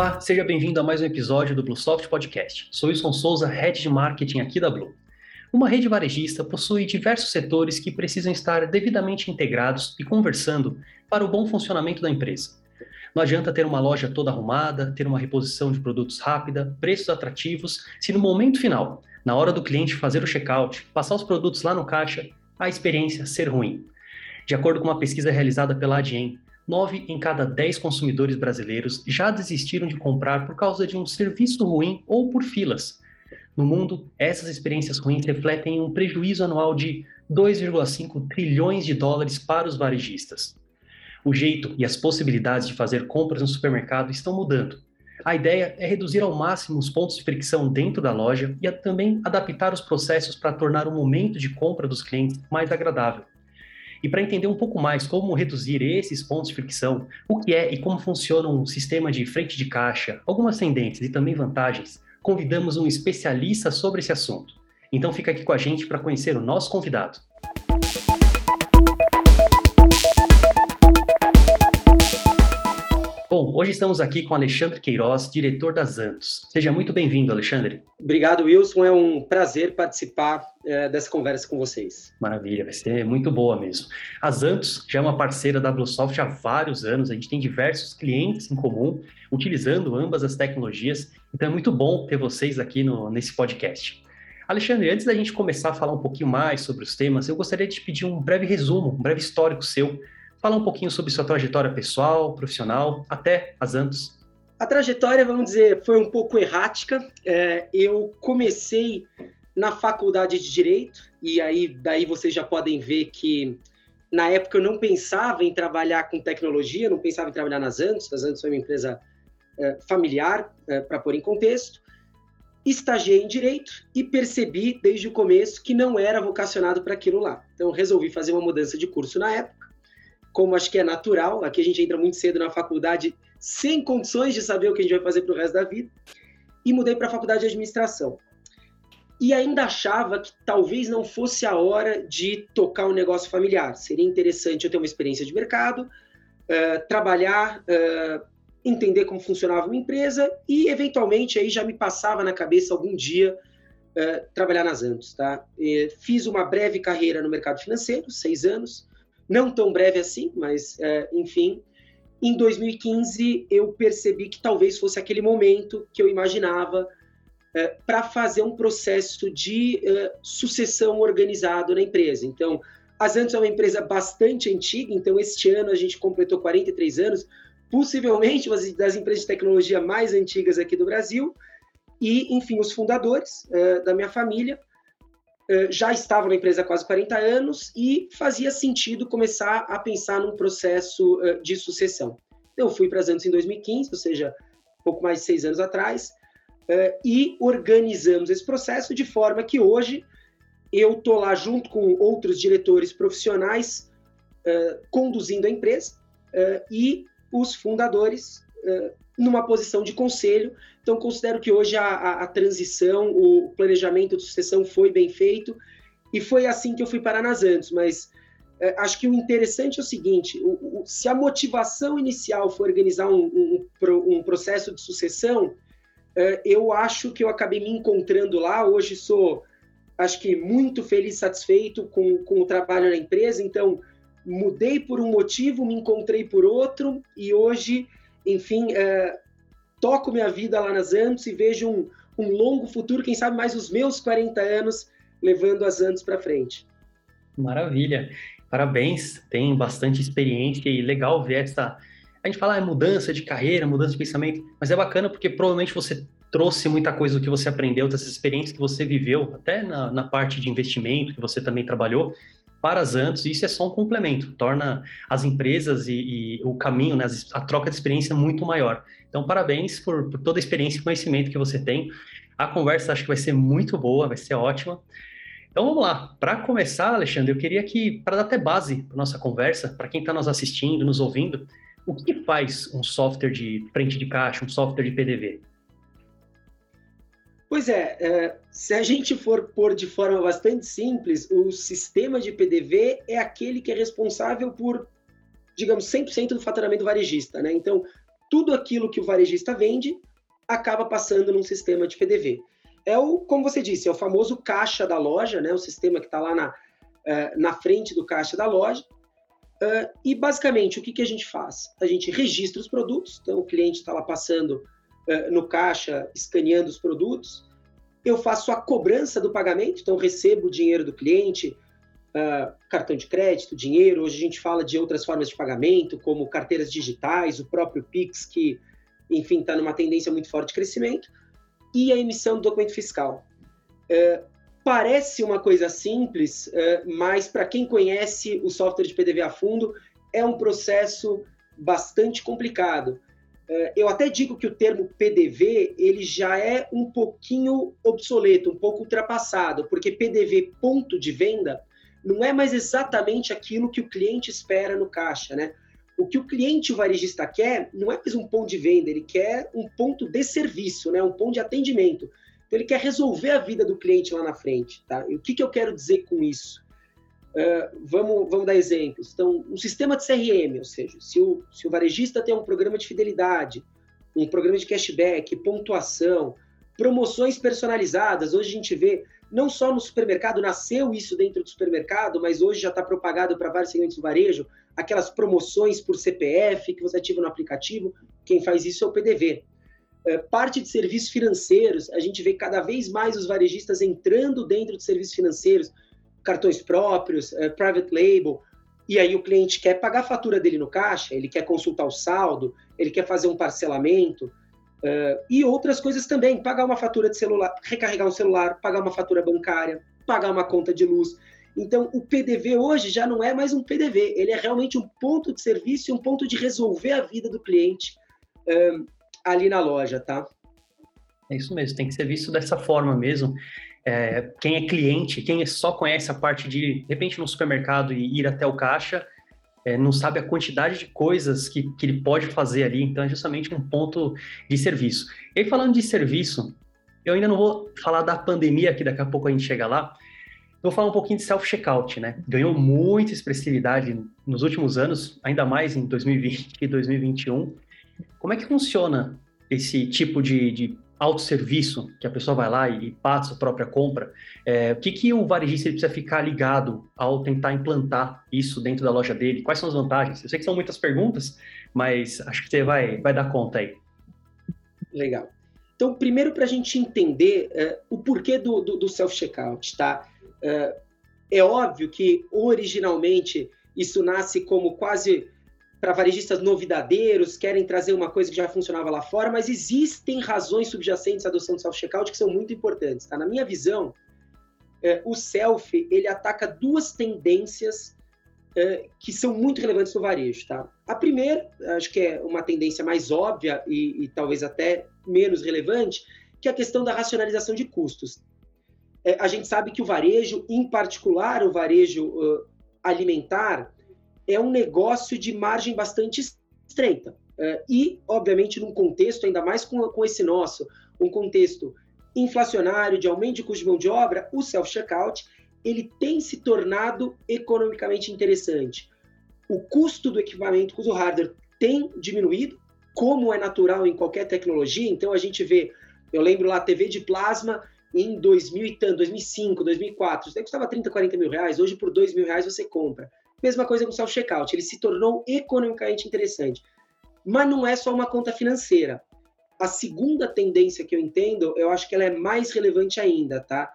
Olá, seja bem-vindo a mais um episódio do Bluesoft Podcast. Sou Wilson Souza, Head de Marketing aqui da Blue. Uma rede varejista possui diversos setores que precisam estar devidamente integrados e conversando para o bom funcionamento da empresa. Não adianta ter uma loja toda arrumada, ter uma reposição de produtos rápida, preços atrativos, se no momento final, na hora do cliente fazer o checkout, passar os produtos lá no caixa, a experiência ser ruim. De acordo com uma pesquisa realizada pela Adyen, 9 em cada 10 consumidores brasileiros já desistiram de comprar por causa de um serviço ruim ou por filas. No mundo, essas experiências ruins refletem um prejuízo anual de 2,5 trilhões de dólares para os varejistas. O jeito e as possibilidades de fazer compras no supermercado estão mudando. A ideia é reduzir ao máximo os pontos de fricção dentro da loja e também adaptar os processos para tornar o momento de compra dos clientes mais agradável. E para entender um pouco mais como reduzir esses pontos de fricção, o que é e como funciona um sistema de frente de caixa, algumas tendências e também vantagens, convidamos um especialista sobre esse assunto. Então fica aqui com a gente para conhecer o nosso convidado. Bom, hoje estamos aqui com Alexandre Queiroz, diretor da Zantos. Seja muito bem-vindo, Alexandre. Obrigado, Wilson. É um prazer participar é, dessa conversa com vocês. Maravilha, vai ser muito boa mesmo. A Zantos já é uma parceira da Bluesoft há vários anos, a gente tem diversos clientes em comum utilizando ambas as tecnologias, então é muito bom ter vocês aqui no, nesse podcast. Alexandre, antes da gente começar a falar um pouquinho mais sobre os temas, eu gostaria de te pedir um breve resumo, um breve histórico seu falar um pouquinho sobre sua trajetória pessoal, profissional, até as Antos. A trajetória, vamos dizer, foi um pouco errática. É, eu comecei na faculdade de Direito, e aí daí vocês já podem ver que na época eu não pensava em trabalhar com tecnologia, não pensava em trabalhar nas Antos. As Antos foi uma empresa é, familiar, é, para pôr em contexto. Estagiei em Direito e percebi desde o começo que não era vocacionado para aquilo lá. Então resolvi fazer uma mudança de curso na época como acho que é natural, aqui a gente entra muito cedo na faculdade sem condições de saber o que a gente vai fazer para o resto da vida, e mudei para a faculdade de administração. E ainda achava que talvez não fosse a hora de tocar um negócio familiar. Seria interessante eu ter uma experiência de mercado, uh, trabalhar, uh, entender como funcionava uma empresa e, eventualmente, aí já me passava na cabeça algum dia uh, trabalhar nas Antos. Tá? Fiz uma breve carreira no mercado financeiro, seis anos, não tão breve assim, mas é, enfim. Em 2015, eu percebi que talvez fosse aquele momento que eu imaginava é, para fazer um processo de é, sucessão organizado na empresa. Então, a Zantos é uma empresa bastante antiga, então este ano a gente completou 43 anos, possivelmente uma das empresas de tecnologia mais antigas aqui do Brasil. E, enfim, os fundadores é, da minha família já estava na empresa há quase 40 anos e fazia sentido começar a pensar num processo eh, de sucessão. Então, eu fui para as Antos em 2015, ou seja, pouco mais de seis anos atrás, eh, e organizamos esse processo de forma que hoje eu estou lá junto com outros diretores profissionais conduzindo a empresa e os fundadores numa posição de conselho. Então, considero que hoje a, a, a, transição, o planejamento de sucessão foi bem feito e foi assim que eu fui para nas Antos. Mas é, acho que o interessante é o seguinte: o, o, se a motivação inicial for organizar um, um, um processo de sucessão, é, eu acho que eu acabei me encontrando lá. Hoje sou, acho que, muito feliz, satisfeito com, com o trabalho na empresa. Então, mudei por um motivo, me encontrei por outro e hoje enfim, é, toco minha vida lá nas Antos e vejo um, um longo futuro, quem sabe mais os meus 40 anos levando as Antos para frente. Maravilha, parabéns, tem bastante experiência e legal ver essa. A gente fala é mudança de carreira, mudança de pensamento, mas é bacana porque provavelmente você trouxe muita coisa do que você aprendeu, dessas experiências que você viveu, até na, na parte de investimento que você também trabalhou, para as Antos, isso é só um complemento, torna as empresas e, e o caminho, né, a troca de experiência muito maior. Então, parabéns por, por toda a experiência e conhecimento que você tem. A conversa acho que vai ser muito boa, vai ser ótima. Então vamos lá. Para começar, Alexandre, eu queria que, para dar até base para nossa conversa, para quem está nos assistindo, nos ouvindo, o que faz um software de frente de caixa, um software de PDV? Pois é, é, se a gente for pôr de forma bastante simples, o sistema de PDV é aquele que é responsável por, digamos, 100% do faturamento varejista, né? Então, tudo aquilo que o varejista vende acaba passando num sistema de PDV. É o, como você disse, é o famoso caixa da loja, né? O sistema que está lá na, uh, na frente do caixa da loja. Uh, e basicamente o que, que a gente faz? A gente registra os produtos, então o cliente está lá passando uh, no caixa, escaneando os produtos. Eu faço a cobrança do pagamento, então recebo o dinheiro do cliente, uh, cartão de crédito, dinheiro. Hoje a gente fala de outras formas de pagamento, como carteiras digitais, o próprio Pix, que, enfim, está numa tendência muito forte de crescimento, e a emissão do documento fiscal. Uh, parece uma coisa simples, uh, mas para quem conhece o software de PDV a fundo, é um processo bastante complicado. Eu até digo que o termo PDV ele já é um pouquinho obsoleto, um pouco ultrapassado, porque PDV ponto de venda não é mais exatamente aquilo que o cliente espera no caixa, né? O que o cliente, o varejista quer, não é mais um ponto de venda, ele quer um ponto de serviço, né? Um ponto de atendimento. Então ele quer resolver a vida do cliente lá na frente, tá? E o que, que eu quero dizer com isso? Uh, vamos, vamos dar exemplos. Então, um sistema de CRM, ou seja, se o, se o varejista tem um programa de fidelidade, um programa de cashback, pontuação, promoções personalizadas, hoje a gente vê não só no supermercado, nasceu isso dentro do supermercado, mas hoje já está propagado para vários segmentos do varejo, aquelas promoções por CPF que você ativa no aplicativo, quem faz isso é o PDV. É, parte de serviços financeiros, a gente vê cada vez mais os varejistas entrando dentro de serviços financeiros, cartões próprios, é, private label, e aí o cliente quer pagar a fatura dele no caixa, ele quer consultar o saldo, ele quer fazer um parcelamento, Uh, e outras coisas também, pagar uma fatura de celular, recarregar um celular, pagar uma fatura bancária, pagar uma conta de luz. Então, o PDV hoje já não é mais um PDV, ele é realmente um ponto de serviço e um ponto de resolver a vida do cliente uh, ali na loja, tá? É isso mesmo, tem que ser visto dessa forma mesmo. É, quem é cliente, quem só conhece a parte de, de repente, no supermercado e ir até o caixa, é, não sabe a quantidade de coisas que, que ele pode fazer ali, então é justamente um ponto de serviço. E falando de serviço, eu ainda não vou falar da pandemia, que daqui a pouco a gente chega lá, vou falar um pouquinho de self-checkout, né? Ganhou muita expressividade nos últimos anos, ainda mais em 2020 e 2021. Como é que funciona esse tipo de, de autosserviço, que a pessoa vai lá e, passa a própria compra, é, o que, que o varejista precisa ficar ligado ao tentar implantar isso dentro da loja dele? Quais são as vantagens? Eu sei que são muitas perguntas, mas acho que você vai, vai dar conta aí. Legal. Então, primeiro, para a gente entender é, o porquê do, do, do self-checkout, tá? É, é óbvio que, originalmente, isso nasce como quase para varejistas novidadeiros, querem trazer uma coisa que já funcionava lá fora, mas existem razões subjacentes à adoção do self-checkout que são muito importantes. Tá? Na minha visão, é, o self ele ataca duas tendências é, que são muito relevantes no varejo. Tá? A primeira, acho que é uma tendência mais óbvia e, e talvez até menos relevante, que é a questão da racionalização de custos. É, a gente sabe que o varejo, em particular o varejo alimentar, é um negócio de margem bastante estreita. Uh, e, obviamente, num contexto, ainda mais com, com esse nosso, um contexto inflacionário, de aumento de custo de mão de obra, o self-checkout ele tem se tornado economicamente interessante. O custo do equipamento, o custo do hardware tem diminuído, como é natural em qualquer tecnologia. Então, a gente vê, eu lembro lá, a TV de plasma em 2000 2005, 2004, isso daí custava 30, 40 mil reais, hoje por 2 mil reais você compra. Mesma coisa com o self-checkout, ele se tornou economicamente interessante. Mas não é só uma conta financeira. A segunda tendência que eu entendo, eu acho que ela é mais relevante ainda, tá?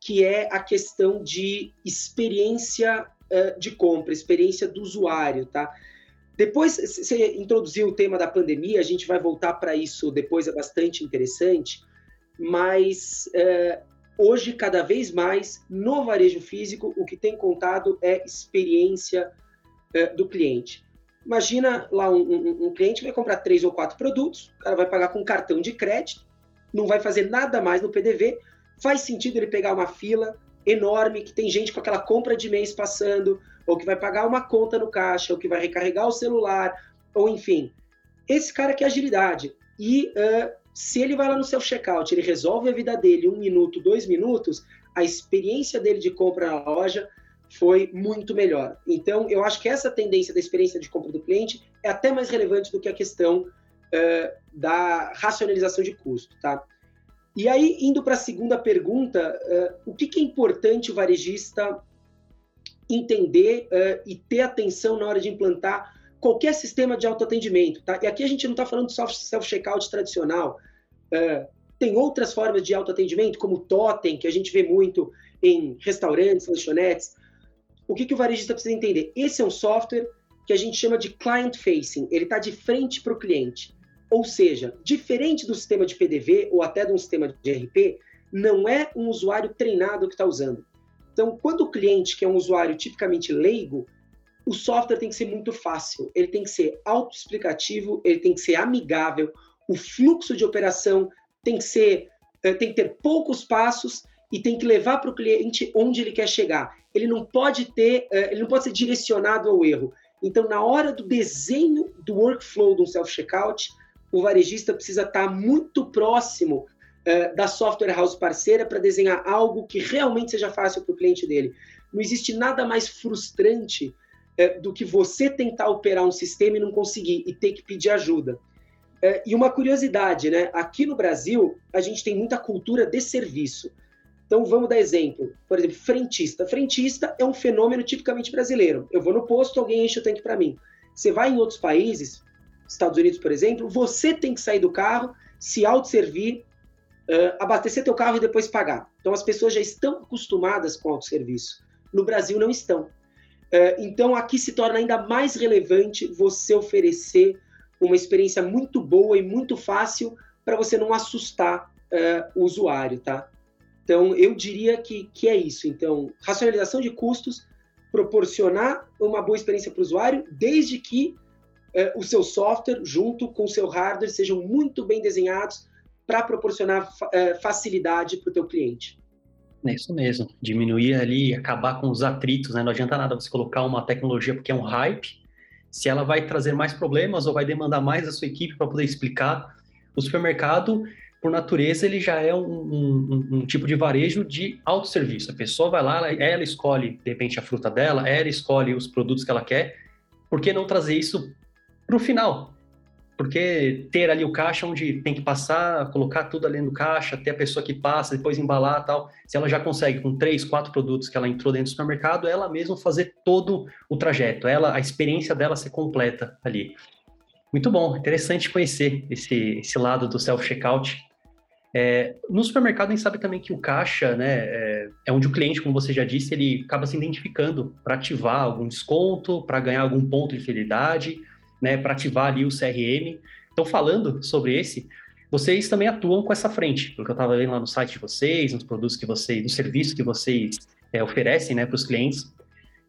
Que é a questão de experiência uh, de compra, experiência do usuário, tá? Depois, você introduziu o tema da pandemia, a gente vai voltar para isso depois, é bastante interessante, mas uh, Hoje, cada vez mais, no varejo físico, o que tem contado é experiência é, do cliente. Imagina lá um, um, um, cliente vai comprar três ou quatro produtos, o cara vai pagar com cartão de crédito, não vai fazer nada mais no PDV. Faz sentido ele pegar uma fila enorme, que tem gente com aquela compra de mês passando, ou que vai pagar uma conta no caixa, ou que vai recarregar o celular, ou enfim. Esse cara quer agilidade. E uh, se ele vai lá no self-checkout, ele resolve a vida dele um minuto, dois minutos, a experiência dele de compra na loja foi muito melhor. Então, eu acho que essa tendência da experiência de compra do cliente é até mais relevante do que a questão uh, da racionalização de custo, tá? E aí, indo para a segunda pergunta, uh, o que, que, é importante o varejista entender uh, e ter atenção na hora de implantar qualquer sistema de autoatendimento, tá? E aqui a gente não está falando de self-checkout tradicional, uh, tem outras formas de autoatendimento, como Totem, que a gente vê muito em restaurantes, lanchonetes. O que, que o varejista precisa entender? Esse é um software que a gente chama de client facing, ele está de frente para o cliente. Ou seja, diferente do sistema de PDV ou até de um sistema de RP, não é um usuário treinado que está usando. Então, quando o cliente, que é um usuário tipicamente leigo, o software tem que ser muito fácil, ele tem que ser autoexplicativo, ele tem que ser amigável, o fluxo de operação tem que ser, eh, tem que ter poucos passos e tem que levar para o cliente onde ele quer chegar. Ele não pode ter, eh, ele não pode ser direcionado ao erro. Então, na hora do desenho do workflow do self-checkout, o varejista precisa estar muito próximo uh, da software house parceira para desenhar algo que realmente seja fácil para o cliente dele. Não existe nada mais frustrante uh, do que você tentar operar um sistema e não conseguir e ter que pedir ajuda. Uh, e uma curiosidade, né? Aqui no Brasil, a gente tem muita cultura de serviço. Então vamos dar exemplo. Por exemplo, frentista. Frentista é um fenômeno tipicamente brasileiro. Eu vou no posto, alguém enche o tanque para mim. Você vai em outros países, Estados Unidos, por exemplo, você tem que sair do carro, se autosservir, uh, abastecer teu carro e depois pagar. Então as pessoas já estão acostumadas com autosserviço. No Brasil não estão. Uh, então aqui se torna ainda mais relevante você oferecer uma experiência muito boa e muito fácil para você não assustar uh, o usuário, tá? Então, eu diria que, que é isso. Então, racionalização de custos, proporcionar uma boa experiência para o usuário, desde que eh, o seu software, junto com o seu hardware, sejam muito bem desenhados para proporcionar eh, facilidade para o teu cliente. É isso mesmo, diminuir ali, acabar com os atritos, né? Não adianta nada você colocar uma tecnologia porque é um hype, se ela vai trazer mais problemas ou vai demandar mais da sua equipe para poder explicar. O supermercado, por natureza, ele já é um, um, um, tipo de varejo de autosserviço. A pessoa vai lá, ela, ela escolhe, de repente, a fruta dela, ela escolhe os produtos que ela quer. Por que não trazer isso para o final? Porque ter ali o caixa onde tem que passar, colocar tudo ali no caixa, ter a pessoa que passa, depois embalar tal. Se ela já consegue com três, quatro produtos que ela entrou dentro do supermercado, ela mesma fazer todo o trajeto, ela a experiência dela ser completa ali. Muito bom, interessante conhecer esse, esse lado do self-checkout. É, no supermercado, a gente sabe também que o caixa né, é, é onde o cliente, como você já disse, ele acaba se identificando para ativar algum desconto, para ganhar algum ponto de fidelidade, né, para ativar ali o CRM. Então, falando sobre esse, vocês também atuam com essa frente, porque eu estava vendo lá no site de vocês, nos produtos que vocês, nos serviços que vocês é, oferecem né, para os clientes.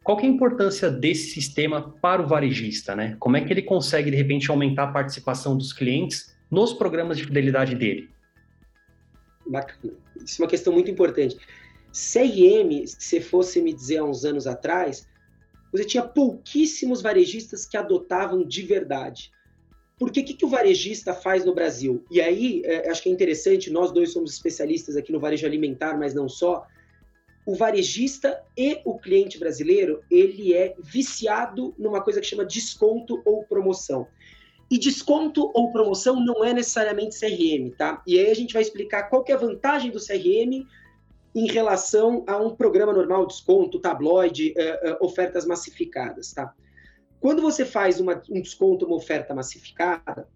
Qual é a importância desse sistema para o varejista? Né? Como é que ele consegue, de repente, aumentar a participação dos clientes nos programas de fidelidade dele? Bacana. Isso é uma questão muito importante. CRM, se fosse me dizer há uns anos atrás, você tinha pouquíssimos varejistas que adotavam de verdade. Porque o que, que o varejista faz no Brasil? E aí, é, acho que é interessante, nós dois somos especialistas aqui no varejo alimentar, mas não só. O varejista e o cliente brasileiro, ele é viciado numa coisa que chama desconto ou promoção. E desconto ou promoção não é necessariamente CRM, tá? E aí a gente vai explicar qual que é a vantagem do CRM em relação a um programa normal, desconto, tabloide, uh, uh, ofertas massificadas, tá? Quando você faz uma, um desconto, uma oferta massificada,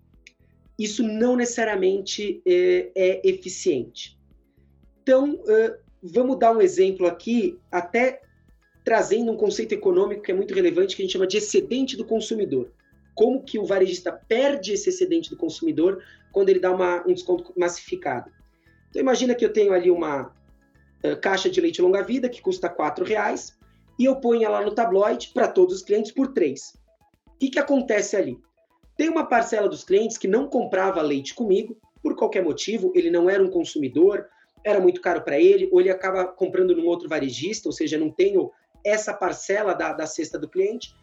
isso não necessariamente é, é eficiente. Então, uh, vamos dar um exemplo aqui, até trazendo um conceito econômico que é muito relevante, que a gente chama de excedente do consumidor como que o varejista perde esse excedente do consumidor quando ele dá uma, um desconto massificado. Então imagina que eu tenho ali uma caixa de leite longa-vida que custa R$ reais e eu ponho ela no tabloide para todos os clientes por três. O que, que acontece ali? Tem uma parcela dos clientes que não comprava leite comigo, por qualquer motivo, ele não era um consumidor, era muito caro para ele, ou ele acaba comprando num outro varejista, ou seja, não tenho essa parcela da, da cesta do cliente.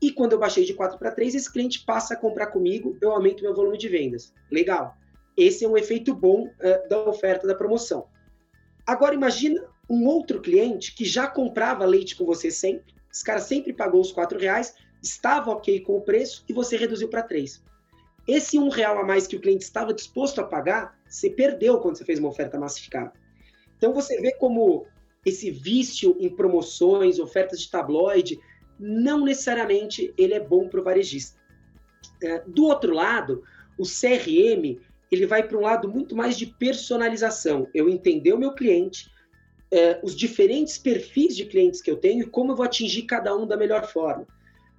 E quando eu baixei de 4 para 3, esse cliente passa a comprar comigo, eu aumento meu volume de vendas. Legal. Esse é um efeito bom uh, da oferta da promoção. Agora imagina um outro cliente que já comprava leite com você sempre, esse cara sempre pagou os 4 reais, estava ok com o preço e você reduziu para 3. esse um real a mais que o cliente estava disposto a pagar, você perdeu quando você fez uma oferta massificada. Então você vê como esse vício em promoções, ofertas de tabloide, não necessariamente ele é bom para o varejista. É, do outro lado, o CRM ele vai para um lado muito mais de personalização. Eu entender o meu cliente, é, os diferentes perfis de clientes que eu tenho e como eu vou atingir cada um da melhor forma.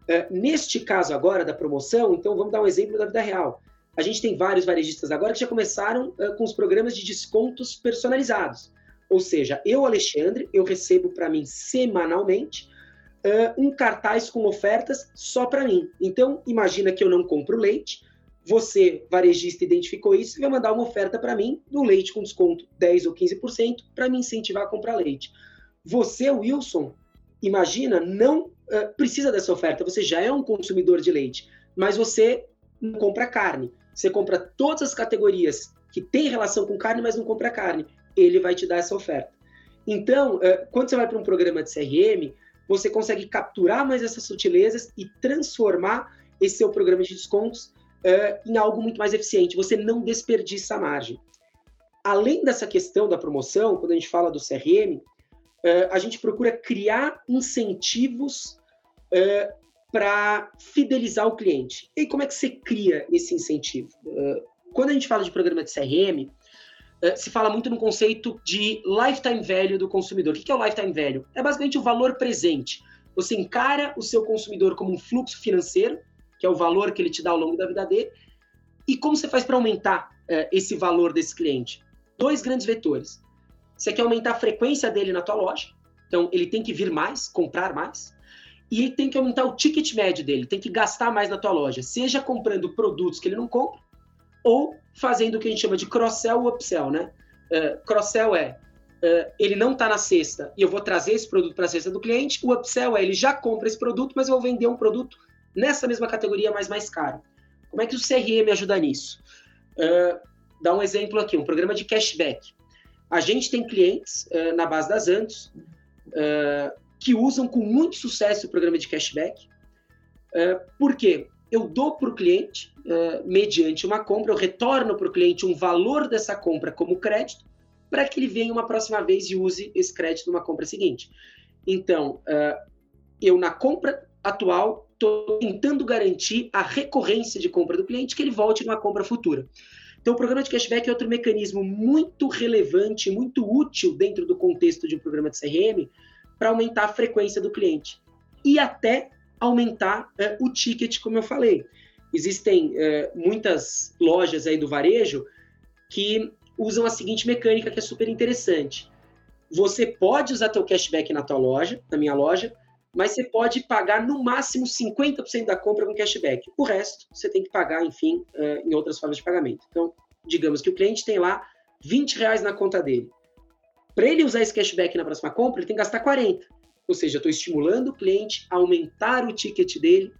É, neste caso agora da promoção, então vamos dar um exemplo da vida real. A gente tem vários varejistas agora que já começaram é, com os programas de descontos personalizados. Ou seja, eu, Alexandre, eu recebo para mim semanalmente uh, um cartaz com ofertas só para mim. Então, imagina que eu não compro leite, você, varejista, identificou isso e vai mandar uma oferta para mim do leite com desconto 10 ou 15% para me incentivar a comprar leite. Você, Wilson, imagina, não uh, precisa dessa oferta, você já é um consumidor de leite, mas você não compra carne. Você compra todas as categorias que têm relação com carne, mas não compra carne. Ele vai te dar essa oferta. Então, uh, quando você vai para um programa de CRM, você consegue capturar mais essas sutilezas e transformar esse seu programa de descontos uh, em algo muito mais eficiente. Você não desperdiça a margem. Além dessa questão da promoção, quando a gente fala do CRM, eh, a gente procura criar incentivos uh, para fidelizar o cliente. E como é que você cria esse incentivo? quando a gente fala de programa de CRM, se fala muito no conceito de lifetime value do consumidor. O que é o lifetime value? É basicamente o valor presente. Você encara o seu consumidor como um fluxo financeiro que é o valor que ele te dá ao longo da vida dele, e como você faz para aumentar é, esse valor desse cliente? Dois grandes vetores. Você quer aumentar a frequência dele na tua loja, então ele tem que vir mais, comprar mais, e ele tem que aumentar o ticket médio dele, tem que gastar mais na tua loja, seja comprando produtos que ele não compra, ou fazendo o que a gente chama de cross-sell ou upsell, né? Uh, cross-sell é uh, ele não está na cesta e eu vou trazer esse produto para a cesta do cliente, o upsell é ele já compra esse produto, mas eu vou vender um produto nessa mesma categoria, mas mais caro. Como é que o CRM ajuda nisso? Uh, dá um exemplo aqui, um programa de cashback. A gente tem clientes uh, na base das Antos uh, que usam com muito sucesso o programa de cashback. Uh, por quê? Eu dou para o cliente, mediante uma compra, eu retorno para o cliente um valor dessa compra como crédito, para que ele venha uma próxima vez e use esse crédito numa compra seguinte. Então, eu na compra atual estou tentando garantir a recorrência de compra do cliente, que ele volte numa compra futura. Então, o programa de cashback é outro mecanismo muito relevante, muito útil dentro do contexto de um programa de CRM para aumentar a frequência do cliente e até aumentar é, o ticket, como eu falei. Existem é, muitas lojas aí do varejo que usam a seguinte mecânica que é super interessante. Você pode usar teu cashback na tua loja, na minha loja, mas você pode pagar no máximo 50% da compra com cashback. O resto você tem que pagar, enfim, uh, em outras formas de pagamento. Então, digamos que o cliente tem lá 20 reais na conta dele. Para ele usar esse cashback na próxima compra, ele tem que gastar 40. Ou seja, estou estimulando o cliente a aumentar o ticket dele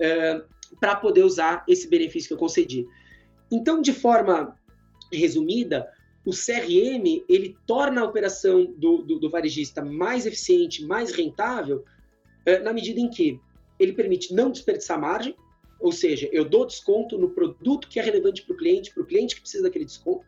uh, para poder usar esse benefício que eu concedi. Então, de forma resumida, o CRM ele torna a operação do, do, do varejista mais eficiente, mais rentável, na medida em que ele permite não desperdiçar margem, ou seja, eu dou desconto no produto que é relevante para o cliente, para o cliente que precisa daquele desconto,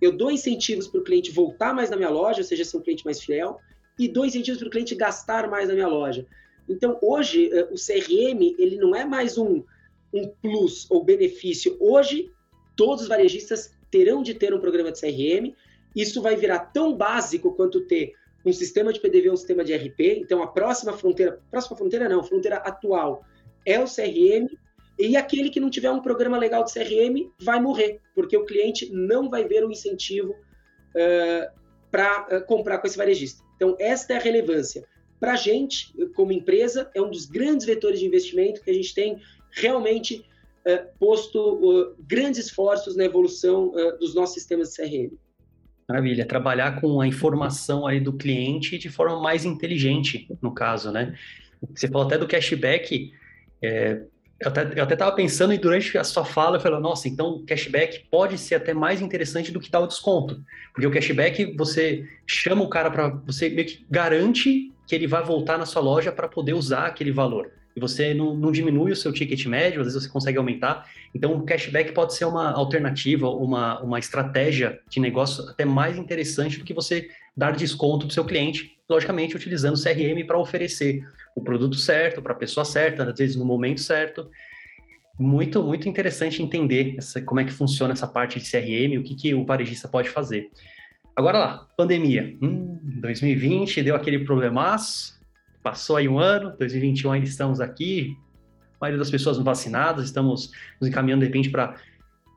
eu dou incentivos para o cliente voltar mais na minha loja, ou seja, ser um cliente mais fiel, e dou incentivos para o cliente gastar mais na minha loja. Então, hoje, é, o CRM, ele não é mais um, um plus ou benefício. Hoje, todos os varejistas terão de ter um programa de CRM. Isso vai virar tão básico quanto ter um sistema de PDV, um sistema de RP. Então, a próxima fronteira, próxima fronteira não, fronteira atual é o CRM. E aquele que não tiver um programa legal de CRM vai morrer, porque o cliente não vai ver o incentivo uh, para uh, comprar com esse varejista. Então, esta é a relevância. Para a gente, como empresa, é um dos grandes vetores de investimento que a gente tem realmente uh, posto grandes esforços na evolução dos nossos sistemas de CRM. Maravilha, trabalhar com a informação aí do cliente de forma mais inteligente, no caso, né? Você falou até do cashback, é, eu até estava pensando e durante a sua fala eu falei, nossa, então o cashback pode ser até mais interessante do que o desconto, porque o cashback você chama o cara para, você meio que garante que ele vai voltar na sua loja para poder usar aquele valor. E você não, não, diminui o seu ticket médio, às vezes você consegue aumentar. Então, o cashback pode ser uma alternativa, uma, uma estratégia de negócio até mais interessante do que você dar desconto para o seu cliente, logicamente utilizando o CRM para oferecer o produto certo, para a pessoa certa, às vezes no momento certo. Muito, muito interessante entender essa, como é que funciona essa parte de CRM, o que, que o varejista pode fazer. Agora lá, pandemia. Hum, 2020 deu aquele problemaço, Passou aí um ano, 2021 ainda estamos aqui, a maioria das pessoas vacinadas, estamos nos encaminhando de repente para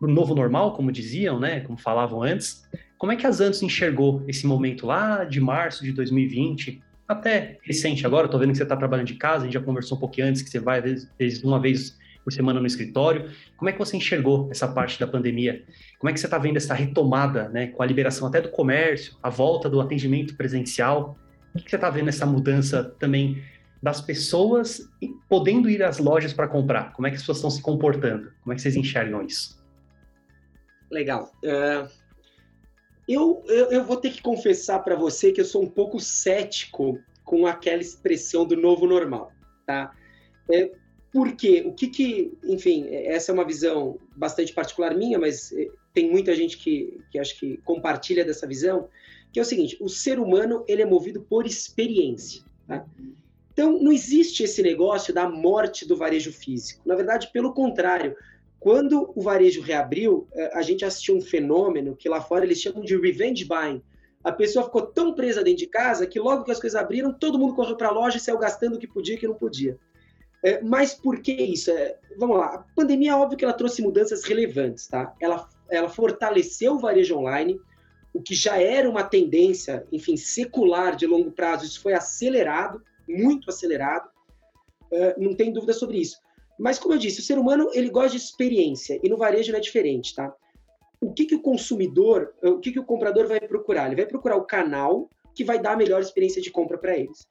o novo normal, como diziam, né, como falavam antes. Como é que a Zantos enxergou esse momento lá de março de 2020, até recente agora, estou vendo que você está trabalhando de casa, a gente já conversou um pouquinho antes que você vai vezes, uma vez por semana no escritório. Como é que você enxergou essa parte da pandemia? Como é que você está vendo essa retomada, né, com a liberação até do comércio, a volta do atendimento presencial? O que você está vendo essa mudança também das pessoas podendo ir às lojas para comprar? Como é que as pessoas estão se comportando? Como é que vocês enxergam isso? Legal. Uh, eu, eu, eu, vou ter que confessar para você que eu sou um pouco cético com aquela expressão do novo normal, tá? É, por quê? O que que, enfim, essa é uma visão bastante particular minha, mas eh, tem muita gente que, que acho que compartilha dessa visão que é o seguinte: o ser humano ele é movido por experiência. Tá? Então, não existe esse negócio da morte do varejo físico. Na verdade, pelo contrário, quando o varejo reabriu, eh, a gente assistiu um fenômeno que lá fora eles chamam de revenge buying. A pessoa ficou tão presa dentro de casa que logo que as coisas abriram, todo mundo correu para a loja e saiu gastando o que podia e o que não podia. É, mas por que isso? É, vamos lá, a pandemia, óbvio que ela trouxe mudanças relevantes, tá? Ela, ela fortaleceu o varejo online, o que já era uma tendência, enfim, secular de longo prazo, isso foi acelerado, muito acelerado, uh, não tem dúvida sobre isso. Mas, como eu disse, o ser humano ele gosta de experiência, e no varejo não é diferente, tá? O que, que o consumidor, o que, que o comprador vai procurar? Ele vai procurar o canal que vai dar a melhor experiência de compra para eles.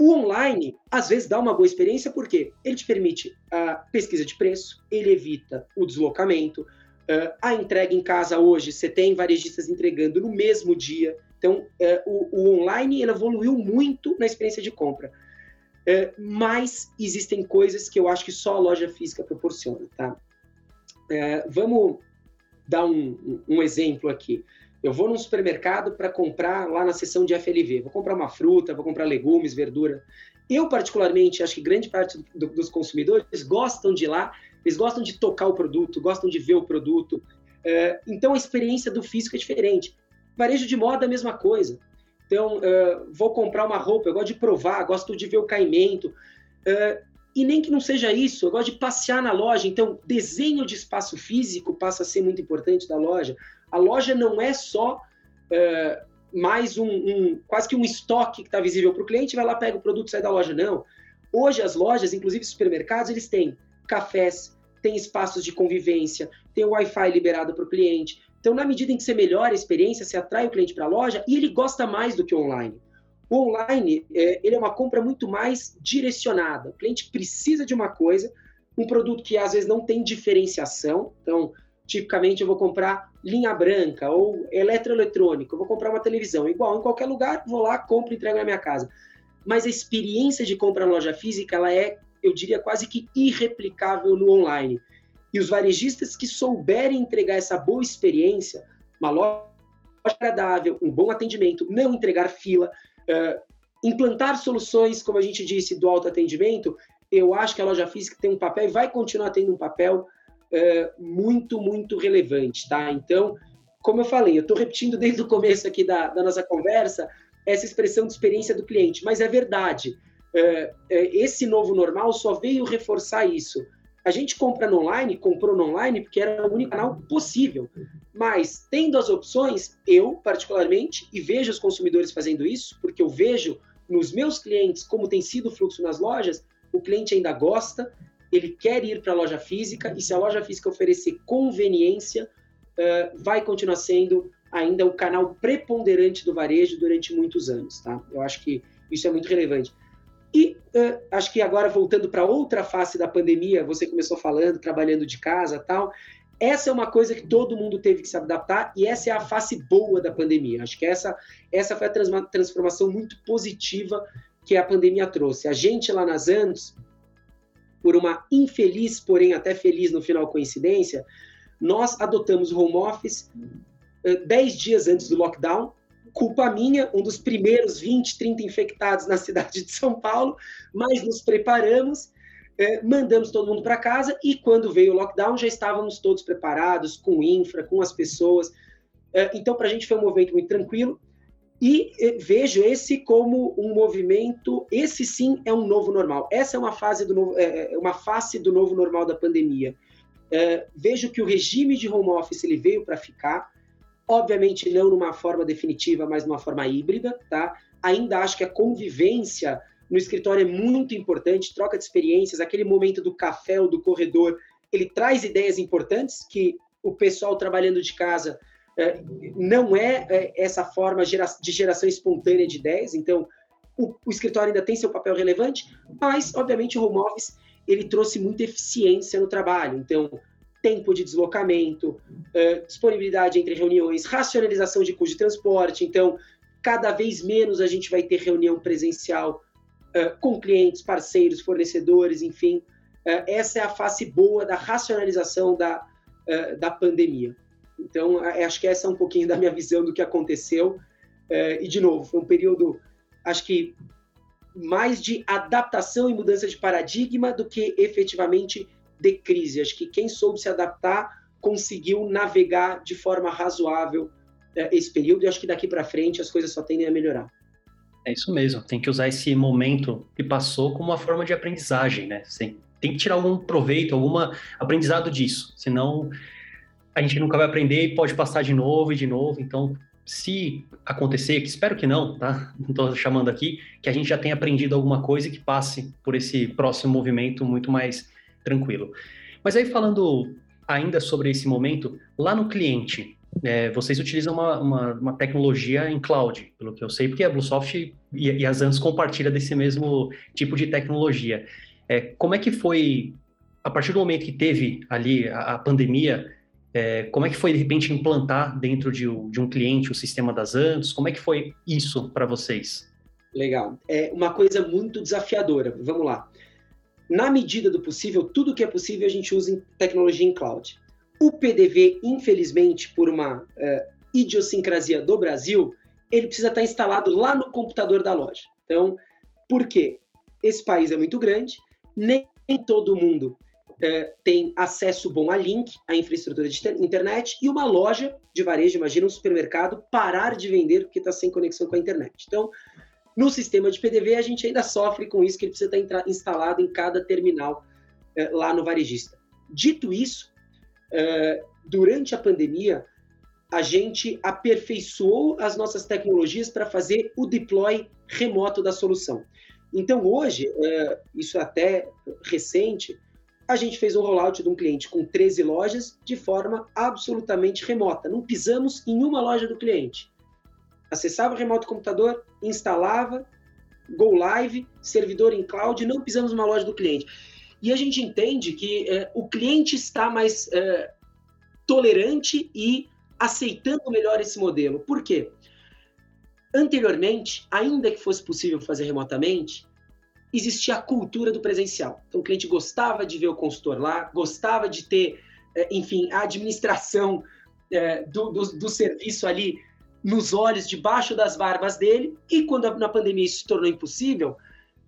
O online, às vezes, dá uma boa experiência porque ele te permite a pesquisa de preço, ele evita o deslocamento, Uh, a entrega em casa hoje, você tem varejistas entregando no mesmo dia. Então, uh, o, o, online evoluiu muito na experiência de compra. Uh, mas existem coisas que eu acho que só a loja física proporciona, tá? vamos dar um, um, exemplo aqui. Eu vou num supermercado para comprar lá na seção de FLV. Vou comprar uma fruta, vou comprar legumes, verdura. Eu, particularmente, acho que grande parte do, dos consumidores gostam de ir lá eles gostam de tocar o produto, gostam de ver o produto. É, então a experiência do físico é diferente. Varejo de moda é a mesma coisa. Então, é, vou comprar uma roupa, eu gosto de provar, gosto de ver o caimento. É, e nem que não seja isso, eu gosto de passear na loja. Então, desenho de espaço físico passa a ser muito importante da loja. A loja não é só é, mais um, um, quase que um estoque que está visível para o cliente, vai lá, pega o produto sai da loja. Não. Hoje as lojas, inclusive supermercados, eles têm cafés, tem espaços de convivência, tem o Wi-Fi liberado para o cliente. Então, na medida em que você melhora a experiência, você atrai o cliente para a loja e ele gosta mais do que online. O online, é, ele é uma compra muito mais direcionada. O cliente precisa de uma coisa, um produto que às vezes não tem diferenciação. Então, tipicamente eu vou comprar linha branca ou eletroeletrônico, eu vou comprar uma televisão. Igual, em qualquer lugar, vou lá, compro e entrego na minha casa. Mas a experiência de compra na loja física, ela é eu diria quase que irreplicável no online. E os varejistas que souberem entregar essa boa experiência, uma loja agradável, um bom atendimento, não entregar fila, uh, implantar soluções, como a gente disse, do autoatendimento, eu acho que a loja física tem um papel e vai continuar tendo um papel uh, muito, muito relevante, tá? Então, como eu falei, eu estou repetindo desde o começo aqui da, da nossa conversa essa expressão de experiência do cliente, mas é verdade. É, é, esse novo normal só veio reforçar isso. A gente compra no online, comprou no online porque era o único canal possível. Mas, tendo as opções, eu, particularmente, e vejo os consumidores fazendo isso, porque eu vejo nos meus clientes como tem sido o fluxo nas lojas, o cliente ainda gosta, ele quer ir para a loja física, e se a loja física oferecer conveniência, uh, vai continuar sendo ainda o canal preponderante do varejo durante muitos anos. Tá? Eu acho que isso é muito relevante. E uh, acho que agora voltando para outra face da pandemia, você começou falando, trabalhando de casa, tal. Essa é uma coisa que todo mundo teve que se adaptar e essa é a face boa da pandemia. Acho que essa essa foi a transformação muito positiva que a pandemia trouxe. A gente lá nas Anos, por uma infeliz, porém até feliz no final coincidência, nós adotamos o home office 10 dias antes do lockdown, culpa minha, um dos primeiros 20, 30 infectados na cidade de São Paulo, mas nos preparamos, eh, mandamos todo mundo para casa e quando veio o lockdown já estávamos todos preparados, com infra, com as pessoas. Eh, então, para a gente foi um movimento muito tranquilo e eh, vejo esse como um movimento, esse sim é um novo normal. Essa é uma fase do novo, é, uma face do novo normal da pandemia. vejo que o regime de home office ele veio para ficar obviamente não numa forma definitiva, mas numa forma híbrida, tá? Ainda acho que a convivência no escritório é muito importante, troca de experiências, aquele momento do café ou do corredor, ele traz ideias importantes que o pessoal trabalhando de casa é, não é, é, essa forma de geração espontânea de ideias, então o, o, escritório ainda tem seu papel relevante, mas, obviamente, o home office ele trouxe muita eficiência no trabalho, então tempo de deslocamento, uh, disponibilidade entre reuniões, racionalização de custo de transporte. Então, cada vez menos a gente vai ter reunião presencial uh, com clientes, parceiros, fornecedores, enfim. Uh, essa é a face boa da racionalização da, da pandemia. Então, acho que essa é um pouquinho da minha visão do que aconteceu. e, de novo, foi um período, acho que mais de adaptação e mudança de paradigma do que efetivamente de crise. Acho que quem soube se adaptar conseguiu navegar de forma razoável é, esse período e acho que daqui para frente as coisas só tendem a melhorar. É isso mesmo, tem que usar esse momento que passou como uma forma de aprendizagem, né? Tem, tem que tirar algum proveito, algum aprendizado disso, senão a gente nunca vai aprender e pode passar de novo e de novo. Então, se acontecer, que espero que não, tá? Não estou chamando aqui, que a gente já tenha aprendido alguma coisa e que passe por esse próximo movimento muito mais tranquilo. Mas aí falando ainda sobre esse momento, lá no cliente, é, vocês utilizam uma, uma, uma, tecnologia em cloud, pelo que eu sei, porque a Bluesoft e, e a Zantos compartilham desse mesmo tipo de tecnologia. É, como é que foi, a partir do momento que teve ali a, a pandemia, é, como é que foi, de repente, implantar dentro de, de um cliente o sistema das Zantos? Como é que foi isso para vocês? Legal. É uma coisa muito desafiadora. Vamos lá na medida do possível, tudo que é possível a gente usa em tecnologia em cloud. O PDV, infelizmente, por uma uh, idiosincrasia do Brasil, ele precisa estar instalado lá no computador da loja. Então, por quê? Esse país é muito grande, nem todo mundo uh, tem acesso bom a link, a infraestrutura de internet, e uma loja de varejo, imagina um supermercado, parar de vender porque está sem conexão com a internet. Então, no sistema de PDV, a gente ainda sofre com isso, que ele precisa estar instalado em cada terminal eh, lá no varejista. Dito isso, eh, durante a pandemia, a gente aperfeiçoou as nossas tecnologias para fazer o deploy remoto da solução. Então, hoje, eh, isso é até recente, a gente fez um rollout de um cliente com 13 lojas de forma absolutamente remota. Não pisamos em uma loja do cliente acessava o remoto computador, instalava, go live, servidor em cloud, não pisamos numa loja do cliente. E a gente entende que é, o cliente está mais é, tolerante e aceitando melhor esse modelo. Por quê? Anteriormente, ainda que fosse possível fazer remotamente, existia a cultura do presencial. Então, o cliente gostava de ver o consultor lá, gostava de ter, é, enfim, a administração é, do, do, do serviço ali nos olhos, debaixo das barbas dele, e quando na pandemia isso se tornou impossível,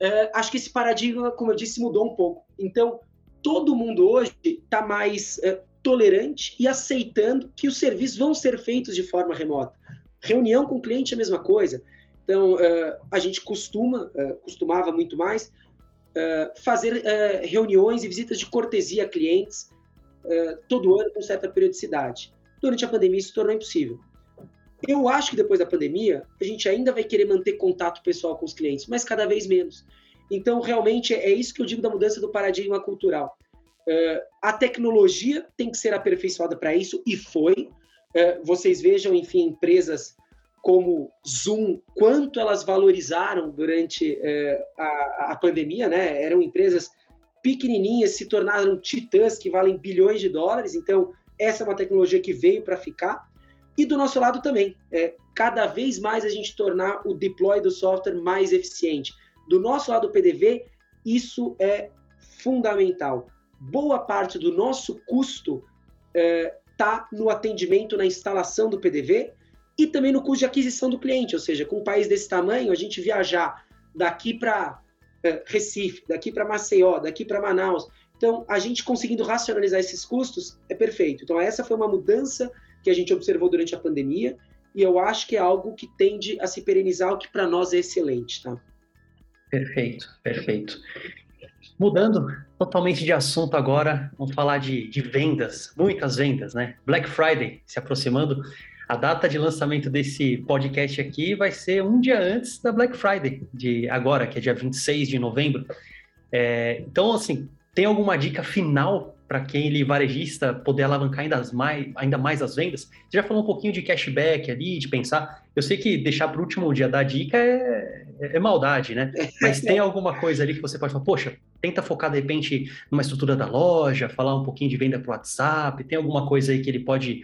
é, acho que esse paradigma, como eu disse, mudou um pouco. Então, todo mundo hoje está mais é, tolerante e aceitando que os serviços vão ser feitos de forma remota. Reunião com o cliente é a mesma coisa. Então, é, a gente costuma, é, costumava muito mais, é, fazer é, reuniões e visitas de cortesia a clientes todo ano com certa periodicidade. Durante a pandemia isso se tornou impossível. Eu acho que depois da pandemia, a gente ainda vai querer manter contato pessoal com os clientes, mas cada vez menos. Então, realmente, é isso que eu digo da mudança do paradigma cultural. Uh, a tecnologia tem que ser aperfeiçoada para isso, e foi. Uh, vocês vejam, enfim, empresas como Zoom, quanto elas valorizaram durante uh, a, a pandemia, né? Eram empresas pequenininhas, se tornaram titãs que valem bilhões de dólares. Então, essa é uma tecnologia que veio para ficar. E do nosso lado também, é, cada vez mais a gente tornar o deploy do software mais eficiente. Do nosso lado do PDV, isso é fundamental. Boa parte do nosso custo está é, no atendimento, na instalação do PDV e também no custo de aquisição do cliente. Ou seja, com um país desse tamanho, a gente viajar daqui para é, Recife, daqui para Maceió, daqui para Manaus. Então, a gente conseguindo racionalizar esses custos é perfeito. Então, essa foi uma mudança que a gente observou durante a pandemia e eu acho que é algo que tende a se perenizar, o que para nós é excelente, tá? Perfeito, perfeito. Mudando totalmente de assunto agora, vamos falar de, de vendas, muitas vendas, né? Black Friday se aproximando. A data de lançamento desse podcast aqui vai ser um dia antes da Black Friday, de agora, que é dia 26 de novembro. É, então, assim, tem alguma dica final para quem ele varejista poder alavancar ainda mais, ainda mais as vendas? Você já falou um pouquinho de cashback ali, de pensar. Eu sei que deixar para o último dia dar dica é, é, é maldade, né? Mas tem alguma coisa ali que você pode falar, poxa, tenta focar de repente numa estrutura da loja, falar um pouquinho de venda para o WhatsApp. Tem alguma coisa aí que ele pode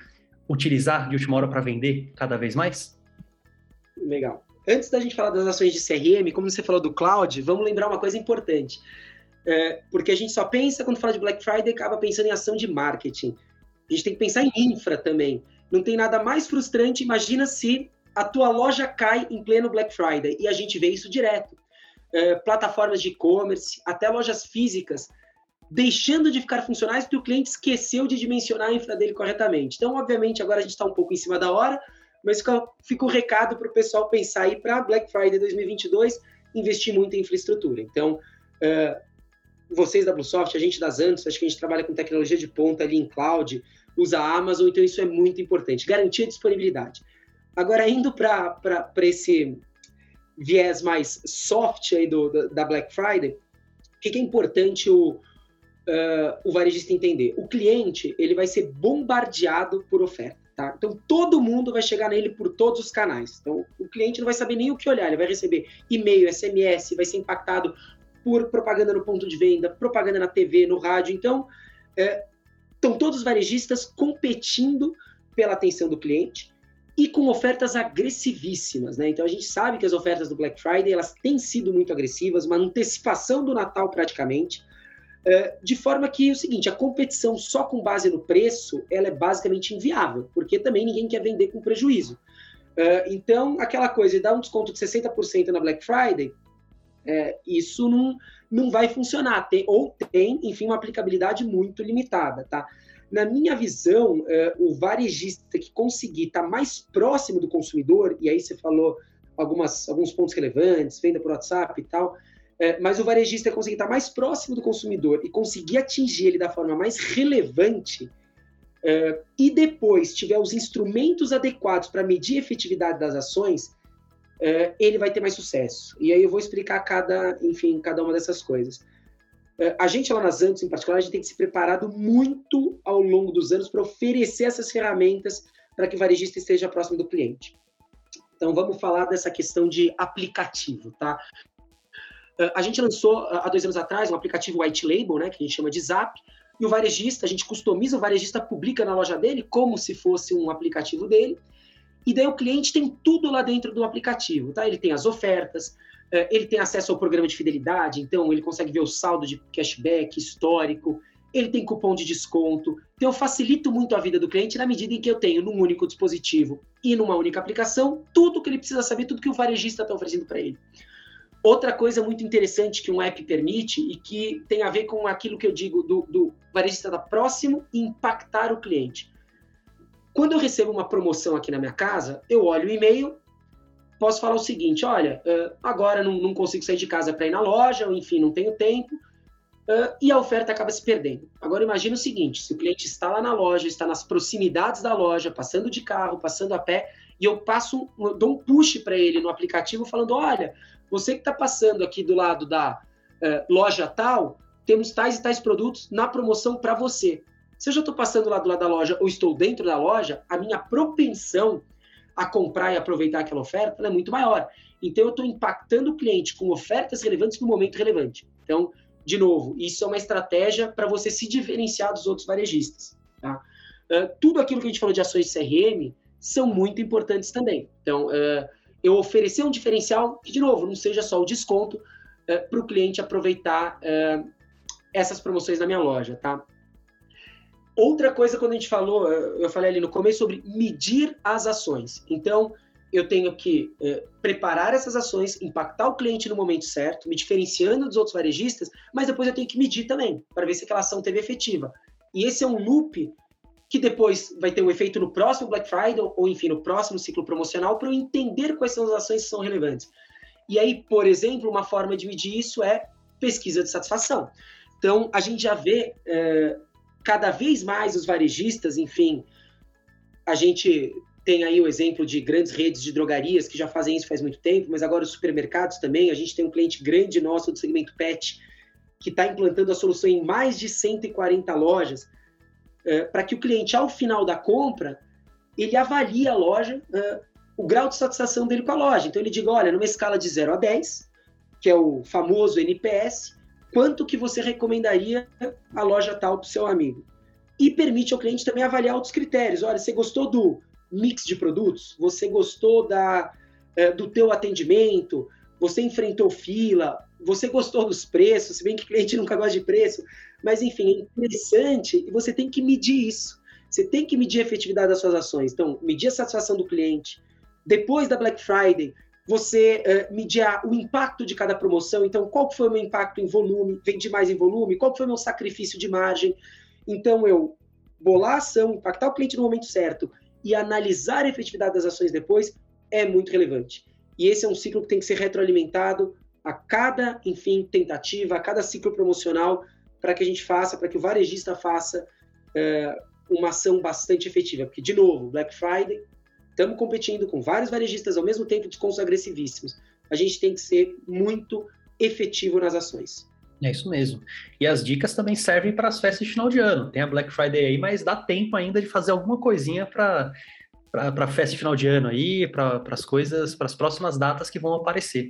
utilizar de última hora para vender cada vez mais? Legal. Antes da gente falar das ações de CRM, como você falou do cloud, vamos lembrar uma coisa importante é, porque a gente só pensa, quando fala de Black Friday, acaba pensando em ação de marketing. A gente tem que pensar em infra também. Não tem nada mais frustrante, imagina se a tua loja cai em pleno Black Friday, e a gente vê isso direto. É, plataformas de e-commerce, até lojas físicas, deixando de ficar funcionais porque o cliente esqueceu de dimensionar a infra dele corretamente. Então, obviamente, agora a gente está um pouco em cima da hora, mas fica, fica o recado para o pessoal pensar aí para Black Friday 2022, investir muito em infraestrutura. Então, uh, vocês da Bluesoft, a gente das Antos, acho que a gente trabalha com tecnologia de ponta ali em cloud, usa a Amazon, então isso é muito importante. Garantir a disponibilidade. Agora, indo para esse viés mais soft aí do, da Black Friday, o que, que é importante o, uh, o varejista entender? O cliente ele vai ser bombardeado por oferta. Tá? Então, todo mundo vai chegar nele por todos os canais. Então, o cliente não vai saber nem o que olhar, ele vai receber e-mail, SMS, vai ser impactado por propaganda no ponto de venda, propaganda na TV, no rádio. Então, é, estão todos os varejistas competindo pela atenção do cliente e com ofertas agressivíssimas, né? Então a gente sabe que as ofertas do Black Friday elas têm sido muito agressivas, uma antecipação do Natal praticamente, é, de forma que é o seguinte, a competição só com base no preço, ela é basicamente inviável, porque também ninguém quer vender com prejuízo. É, então, aquela coisa de dar um desconto de 60% na Black Friday, é, isso não, não vai funcionar, tem, ou tem, enfim, uma aplicabilidade muito limitada, tá? Na minha visão, é, o varejista que conseguir estar tá mais próximo do consumidor, e aí você falou algumas, alguns pontos relevantes, venda por WhatsApp e tal, é, mas o varejista conseguir estar tá mais próximo do consumidor e conseguir atingir ele da forma mais relevante, é, e depois tiver os instrumentos adequados para medir a efetividade das ações, é, ele vai ter mais sucesso. E aí eu vou explicar cada, enfim, cada uma dessas coisas. É, a gente lá nas Antos, em particular, a gente tem que se preparado muito ao longo dos anos para oferecer essas ferramentas para que o varejista esteja próximo do cliente. Então vamos falar dessa questão de aplicativo, tá? É, a gente lançou há dois anos atrás um aplicativo white label, né, que a gente chama de Zap, e o varejista, a gente customiza, o varejista publica na loja dele como se fosse um aplicativo dele, e daí o cliente tem tudo lá dentro do aplicativo, tá? Ele tem as ofertas, eh, ele tem acesso ao programa de fidelidade, então ele consegue ver o saldo de cashback histórico, ele tem cupom de desconto. Então eu facilito muito a vida do cliente na medida em que eu tenho num único dispositivo e numa única aplicação tudo que ele precisa saber, tudo que o varejista está oferecendo para ele. Outra coisa muito interessante que um app permite e que tem a ver com aquilo que eu digo do, do varejista estar próximo e impactar o cliente. Quando eu recebo uma promoção aqui na minha casa, eu olho o e-mail, posso falar o seguinte: olha, agora não, não consigo sair de casa para ir na loja, ou enfim, não tenho tempo, e a oferta acaba se perdendo. Agora imagine o seguinte: se o cliente está lá na loja, está nas proximidades da loja, passando de carro, passando a pé, e eu passo, eu dou um push para ele no aplicativo falando: olha, você que está passando aqui do lado da uh, loja tal, temos tais e tais produtos na promoção para você. Se eu já estou passando lá do lado da loja ou estou dentro da loja, a minha propensão a comprar e aproveitar aquela oferta é muito maior. Então, eu estou impactando o cliente com ofertas relevantes no momento relevante. Então, de novo, isso é uma estratégia para você se diferenciar dos outros varejistas. Tá? Uh, tudo aquilo que a gente falou de ações CRM são muito importantes também. Então, uh, eu oferecer um diferencial que, de novo, não seja só o desconto uh, para o cliente aproveitar essas promoções na minha loja, tá? Outra coisa, quando a gente falou, eu falei ali no começo sobre medir as ações. Então, eu tenho que é, preparar essas ações, impactar o cliente no momento certo, me diferenciando dos outros varejistas, mas depois eu tenho que medir também, para ver se aquela ação teve efetiva. E esse é um loop que depois vai ter um efeito no próximo Black Friday, ou enfim, no próximo ciclo promocional, para eu entender quais são as ações que são relevantes. E aí, por exemplo, uma forma de medir isso é pesquisa de satisfação. Então, a gente já vê é, cada vez mais os varejistas, enfim, a gente tem aí o exemplo de grandes redes de drogarias que já fazem isso faz muito tempo, mas agora os supermercados também. A gente tem um cliente grande nosso do segmento pet que está implantando a solução em mais de 140 lojas, é, para que o cliente, ao final da compra, ele avalie a loja, é, o grau de satisfação dele com a loja. Então ele diga, olha, numa escala de 0 a 10, que é o famoso NPS, quanto que você recomendaria a loja tal para o seu amigo? E permite ao cliente também avaliar outros critérios. Olha, você gostou do mix de produtos? Você gostou da, é, do teu atendimento? Você enfrentou fila? Você gostou dos preços? Se bem que o cliente nunca gosta de preço. Mas, enfim, é interessante e você tem que medir isso. Você tem que medir a efetividade das suas ações. Então, medir a satisfação do cliente. Depois da Black Friday, você uh, medir o impacto de cada promoção. Então, qual foi o meu impacto em volume? Vendi mais em volume? Qual foi o meu sacrifício de margem? Então, eu bolar a ação, impactar o cliente no momento certo e analisar a efetividade das ações depois é muito relevante. E esse é um ciclo que tem que ser retroalimentado a cada, enfim, tentativa, a cada ciclo promocional, para que a gente faça, para que o varejista faça é, uma ação bastante efetiva. Porque, de novo, Black Friday, estamos competindo com vários varejistas ao mesmo tempo, descontos agressivíssimos. A gente tem que ser muito efetivo nas ações. É isso mesmo. E as dicas também servem para as festas de final de ano. Tem a Black Friday aí, mas dá tempo ainda de fazer alguma coisinha para para a festa de final de ano aí, para as coisas, para as próximas datas que vão aparecer.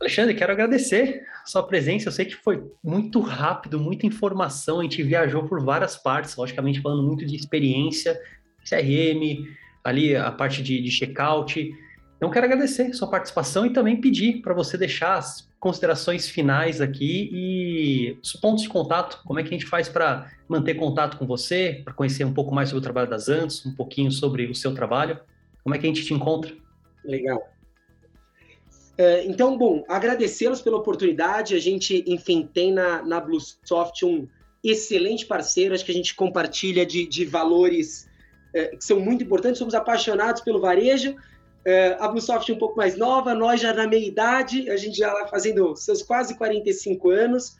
Alexandre, quero agradecer a sua presença. Eu sei que foi muito rápido, muita informação. A gente viajou por várias partes, logicamente falando muito de experiência, CRM, ali a parte de, de checkout. Então, quero agradecer sua participação e também pedir para você deixar as considerações finais aqui e os pontos de contato. Como é que a gente faz para manter contato com você, para conhecer um pouco mais sobre o trabalho das Antos, um pouquinho sobre o seu trabalho? Como é que a gente te encontra? Legal. É, então, bom, agradecê-los pela oportunidade. A gente, enfim, tem na, na Bluesoft um excelente parceiro. Acho que a gente compartilha de, de valores que são muito importantes. Somos apaixonados pelo varejo é, a Bluesoft é um pouco mais nova, nós já na meia idade, a gente já lá fazendo seus quase 45 anos.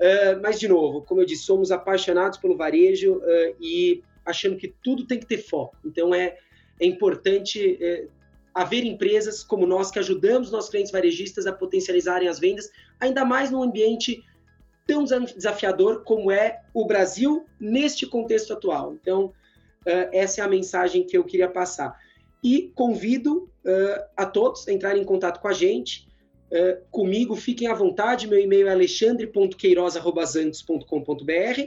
É, mas, de novo, como eu disse, somos apaixonados pelo varejo é, e achando que tudo tem que ter foco. Então, é, é importante é, haver empresas como nós que ajudamos nossos clientes varejistas a potencializarem as vendas, ainda mais num ambiente tão desafiador como é o Brasil neste contexto atual. Então, é, essa é a mensagem que eu queria passar. E convido uh, a todos a entrarem em contato com a gente. Uh, comigo, fiquem à vontade. Meu e-mail é alexandre.queiroz.com.br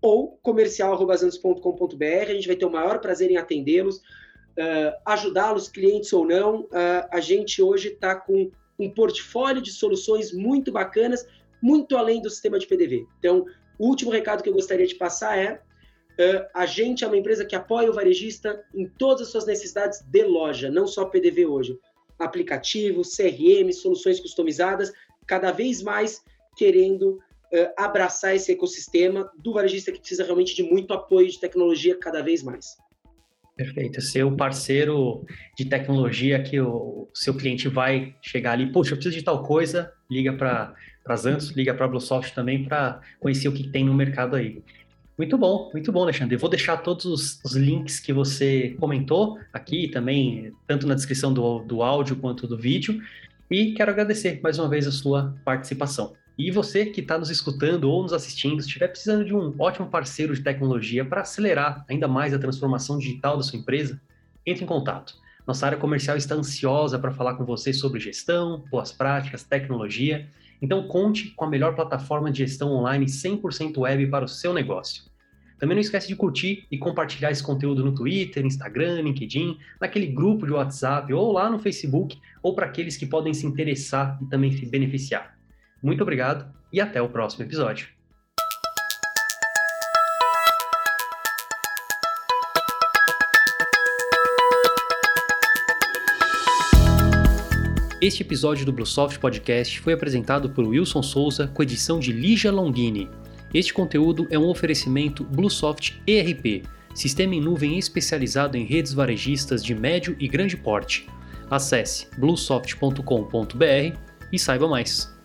ou comercial.zantos.com.br. A gente vai ter o maior prazer em atendê-los, uh, ajudá-los, clientes ou não. a gente hoje está com um portfólio de soluções muito bacanas, muito além do sistema de PDV. Então, o último recado que eu gostaria de passar é Uh, a gente é uma empresa que apoia o varejista em todas as suas necessidades de loja, não só PDV hoje. Aplicativo, CRM, soluções customizadas, cada vez mais querendo uh, abraçar esse ecossistema do varejista que precisa realmente de muito apoio de tecnologia cada vez mais. Perfeito. Ser o parceiro de tecnologia que o seu cliente vai chegar ali, poxa, eu preciso de tal coisa, liga para a Zantos, liga para a Bluesoft também para conhecer o que tem no mercado aí. Muito bom, muito bom, Alexandre. Eu vou deixar todos os, os, links que você comentou aqui também, tanto na descrição do, do áudio quanto do vídeo. E quero agradecer mais uma vez a sua participação. E você que está nos escutando ou nos assistindo, estiver precisando de um ótimo parceiro de tecnologia para acelerar ainda mais a transformação digital da sua empresa, entre em contato. Nossa área comercial está ansiosa para falar com você sobre gestão, boas práticas, tecnologia. Então conte com a melhor plataforma de gestão online 100% web para o seu negócio. Também não esquece de curtir e compartilhar esse conteúdo no Twitter, Instagram, LinkedIn, naquele grupo de WhatsApp ou lá no Facebook, ou para aqueles que podem se interessar e também se beneficiar. Muito obrigado e até o próximo episódio. Este episódio do Bluesoft Podcast foi apresentado por Wilson Souza com edição de Lígia Longini. Este conteúdo é um oferecimento Bluesoft ERP, sistema em nuvem especializado em redes varejistas de médio e grande porte. Acesse bluesoft.com.br e saiba mais.